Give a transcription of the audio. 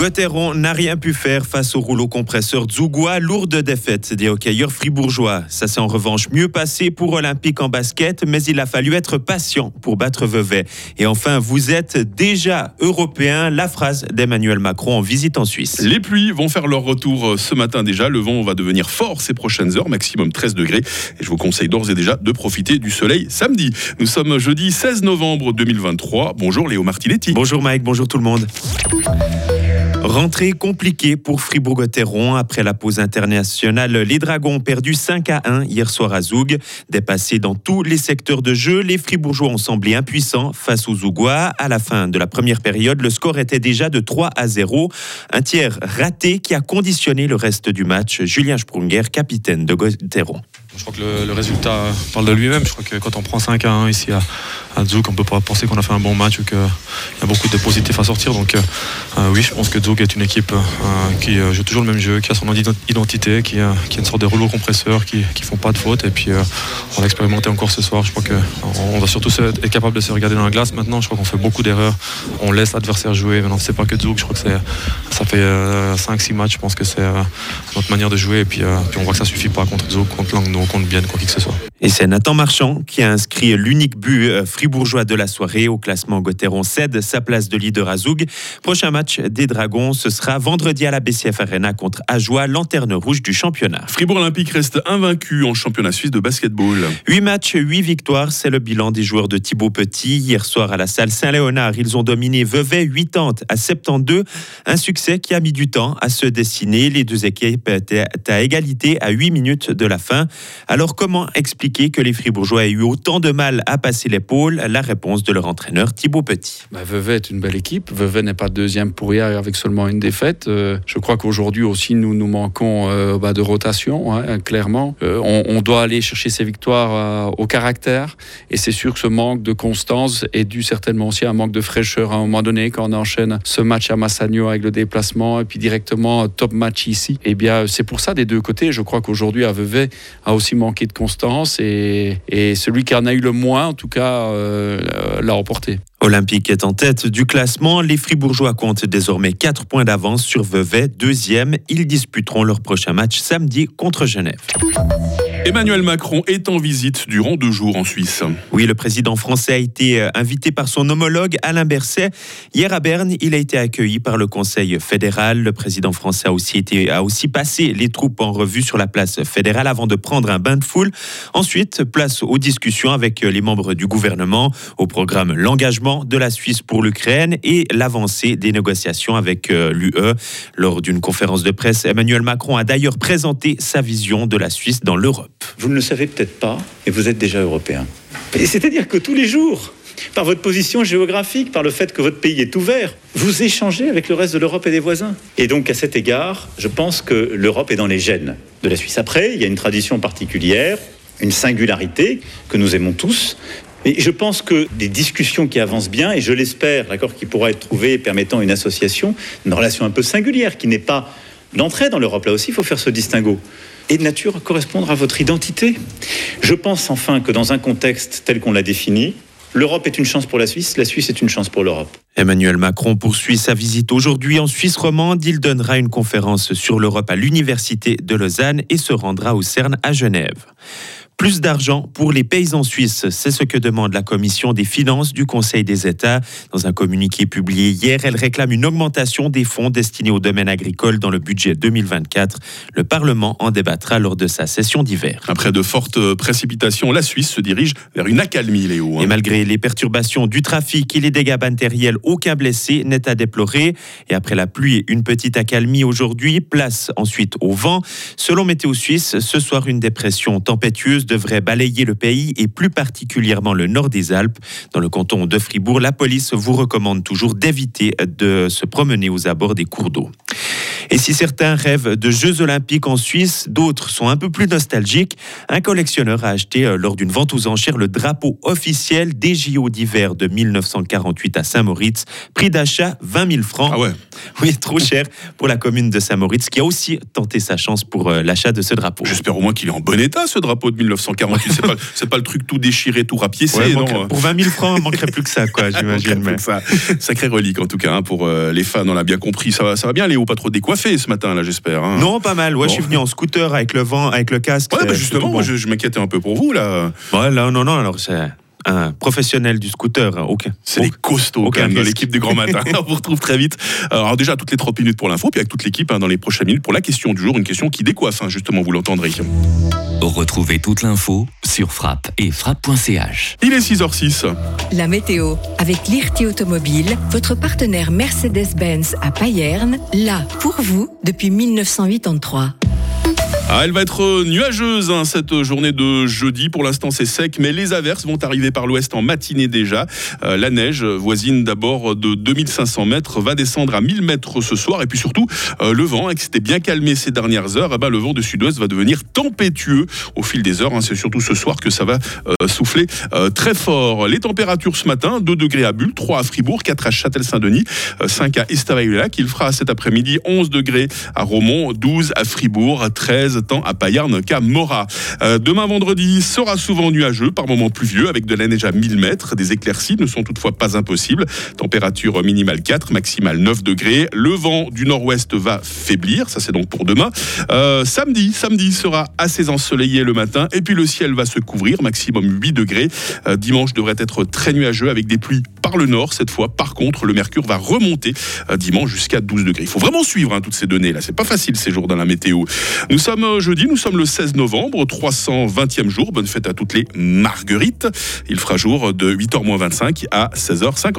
Gauthieron n'a rien pu faire face au rouleau compresseur Zougoua. Lourde défaite des hockeyeurs fribourgeois. Ça s'est en revanche mieux passé pour Olympique en basket, mais il a fallu être patient pour battre Vevey. Et enfin, vous êtes déjà européen. La phrase d'Emmanuel Macron en visite en Suisse. Les pluies vont faire leur retour ce matin déjà. Le vent va devenir fort ces prochaines heures, maximum 13 degrés. Et je vous conseille d'ores et déjà de profiter du soleil samedi. Nous sommes jeudi 16 novembre 2023. Bonjour Léo Martinetti. Bonjour Mike, bonjour tout le monde. Rentrée compliquée pour Fribourg-Gotteron après la pause internationale. Les Dragons ont perdu 5 à 1 hier soir à Zoug. Dépassés dans tous les secteurs de jeu, les Fribourgeois ont semblé impuissants face aux Zougois. À la fin de la première période, le score était déjà de 3 à 0. Un tiers raté qui a conditionné le reste du match. Julien Sprunger, capitaine de Gotteron. Je crois que le, résultat parle de lui-même. Je crois que quand on prend 5 à 1 ici à, à Zouk, on peut pas penser qu'on a fait un bon match ou qu'il y a beaucoup de positifs à sortir. Donc euh, euh, oui, je pense que Zouk est une équipe euh, qui joue toujours le même jeu, qui a son identité, qui, a, une sorte de rouleau compresseur, qui ne font pas de fautes. Et puis on a expérimenté encore ce soir. Je crois qu'on va surtout être capable de se regarder dans la glace maintenant. Je crois qu'on fait beaucoup d'erreurs. On laisse l'adversaire jouer. Maintenant, c'est pas que Zouk. Je crois que ça fait 5-6 matchs. Je pense que c'est notre manière de jouer. Et puis, puis, on voit que ça suffit pas contre Zouk, contre Langnau, contre Bien, quoi que ce soit. Et c'est Nathan Marchand qui a inscrit l'unique but fribourgeois de la soirée. Au classement, Gauthieron cède sa place de leader à Zoug. Prochain match des Dragons, ce sera vendredi à la BCF Arena contre Ajoie, lanterne rouge du championnat. Fribourg Olympique reste invaincu en championnat suisse de basketball. 8 matchs, 8 victoires, c'est le bilan des joueurs de Thibaut Petit. Hier soir à la salle Saint-Léonard, ils ont dominé Vevey 80 à 72. Un succès qui a mis du temps à se dessiner. Les deux équipes étaient à égalité à 8 minutes de la fin. Alors comment expliquer que les Fribourgeois aient eu autant de mal à passer l'épaule? La réponse de leur entraîneur Thibaut Petit. Bah, Vevey est une belle équipe. Vevey n'est pas deuxième pour hier avec seulement une défaite. Euh, je crois qu'aujourd'hui aussi, nous nous manquons euh, bah, de rotation, hein, clairement. Euh, on, doit aller chercher ces victoires au caractère. Et c'est sûr que ce manque de constance est dû certainement aussi à un manque de fraîcheur à un moment donné quand on enchaîne ce match à Massagno avec le déplacement et puis directement top match ici. Et eh bien, c'est pour ça des deux côtés. Je crois qu'aujourd'hui, à Vevey manqué de constance et, celui qui en a eu le moins, en tout cas, euh, l'a remporté. Olympique est en tête du classement. Les Fribourgeois comptent désormais 4 points d'avance sur Vevey, deuxième. Ils disputeront leur prochain match samedi contre Genève. Emmanuel Macron est en visite durant deux jours en Suisse. Oui, le président français a été euh, invité par son homologue Alain Berset. Hier à Berne, il a été accueilli par le Conseil fédéral. Le président français a aussi, été, a aussi passé les troupes en revue sur la place fédérale avant de prendre un bain de foule. Ensuite, place aux discussions avec les membres du gouvernement, au programme L'engagement de la Suisse pour l'Ukraine et l'avancée des négociations avec euh, l'UE. Lors d'une conférence de presse, Emmanuel Macron a d'ailleurs présenté sa vision de la Suisse dans l'Europe. Vous ne le savez peut-être pas, mais vous êtes déjà européen. C'est-à-dire que tous les jours, par votre position géographique, par le fait que votre pays est ouvert, vous échangez avec le reste de l'Europe et des voisins. Et donc à cet égard, je pense que l'Europe est dans les gènes de la Suisse. Après, il y a une tradition particulière, une singularité que nous aimons tous. Et je pense que des discussions qui avancent bien, et je l'espère, l'accord qui pourra être trouvé permettant une association, une relation un peu singulière, qui n'est pas l'entrée dans l'Europe, là aussi, il faut faire ce distinguo et de nature à correspondre à votre identité. Je pense enfin que dans un contexte tel qu'on l'a défini, L'Europe est une chance pour la Suisse, la Suisse est une chance pour l'Europe. Emmanuel Macron poursuit sa visite aujourd'hui en Suisse romande. Il donnera une conférence sur l'Europe à l'Université de Lausanne et se rendra au CERN à Genève. Plus d'argent pour les paysans suisses, c'est ce que demande la Commission des finances du Conseil des États. Dans un communiqué publié hier, elle réclame une augmentation des fonds destinés au domaine agricole dans le budget 2024. Le Parlement en débattra lors de sa session d'hiver. Après de fortes précipitations, la Suisse se dirige vers une accalmie, Léo. Hein. Et malgré les perturbations du trafic et les dégâts matériels, aucun blessé n'est à déplorer. Et après la pluie, une petite accalmie aujourd'hui, place ensuite au vent. Selon Météo Suisse, ce soir, une dépression tempétueuse devrait balayer le pays et plus particulièrement le nord des Alpes. Dans le canton de Fribourg, la police vous recommande toujours d'éviter de se promener aux abords des cours d'eau. Et si certains rêvent de Jeux olympiques en Suisse, d'autres sont un peu plus nostalgiques. Un collectionneur a acheté euh, lors d'une vente aux enchères le drapeau officiel des JO d'hiver de 1948 à Saint-Moritz. Prix d'achat 20 000 francs. Ah ouais. Oui, trop cher pour la commune de Saint-Moritz qui a aussi tenté sa chance pour euh, l'achat de ce drapeau. J'espère au moins qu'il est en bon état, ce drapeau de 1948. c'est pas, c'est pas le truc tout déchiré, tout rapiécé. Ouais, non manquerait- pour 20 000 francs, il manquerait plus que ça, quoi, j'imagine. mais- sacrée relique en tout cas hein, pour euh, les fans, on l'a bien compris. Ça va, ça va bien, Léo, pas trop décoiffé ce matin là, j'espère. hein. Non, pas mal. Ouais, je suis venu en scooter avec le vent, avec le casque. Ouais, euh, bah c'est justement, bon. je, je m'inquiétais un peu pour vous là. Ouais, là, non, non, alors c'est un professionnel du scooter. hein, Aucun. C'est des costauds quand même dans l'équipe des grands matins. on vous retrouve très vite. Alors déjà toutes les 30 minutes pour l'info, puis avec toute l'équipe hein, dans les prochaines minutes pour la question du jour, une question qui décoiffe, hein, justement, vous l'entendrez. Retrouvez toute l'info sur frappe et frappe.ch. Il est 6h06. La météo, avec l'IRT Automobile, votre partenaire Mercedes-Benz à Payerne, là pour vous depuis 1983. Ah, elle va être euh, nuageuse hein, cette journée de jeudi. Pour l'instant, c'est sec, mais les averses vont arriver par l'ouest en matinée déjà. Euh, la neige, voisine d'abord de 2500 mètres, va descendre à 1000 mètres ce soir. Et puis surtout, euh, le vent, hein, qui s'était bien calmé ces dernières heures, eh ben, le vent de sud-ouest va devenir tempétueux au fil des heures. hein. C'est surtout ce soir que ça va souffler très fort. Les températures ce matin, 2 degrés à Bulle, 3 à Fribourg, 4 à Châtel-Saint-Denis, euh, 5 à Estavayer-le-Lac. Il fera cet après-midi 11 degrés à Romont, 12 à Fribourg, 13 tant à Payarn qu'à Morat. Euh, demain vendredi sera souvent nuageux, par moments pluvieux, avec de la neige à 1000 mètres. Des éclaircies ne sont toutefois pas impossibles. Température minimale 4, maximale 9 degrés. Le vent du nord-ouest va faiblir, ça c'est donc pour demain. Euh, samedi, samedi sera assez ensoleillé le matin, et puis le ciel va se couvrir, maximum 8 degrés. Euh, dimanche devrait être très nuageux avec des pluies par le nord cette fois. Par contre, le mercure va remonter dimanche jusqu'à 12 degrés. Il faut vraiment suivre hein, toutes ces données là. C'est pas facile ces jours dans la météo. Nous sommes jeudi, nous sommes le 16 novembre, 320e jour. Bonne fête à toutes les marguerites. Il fera jour de 8h25 à 16h50.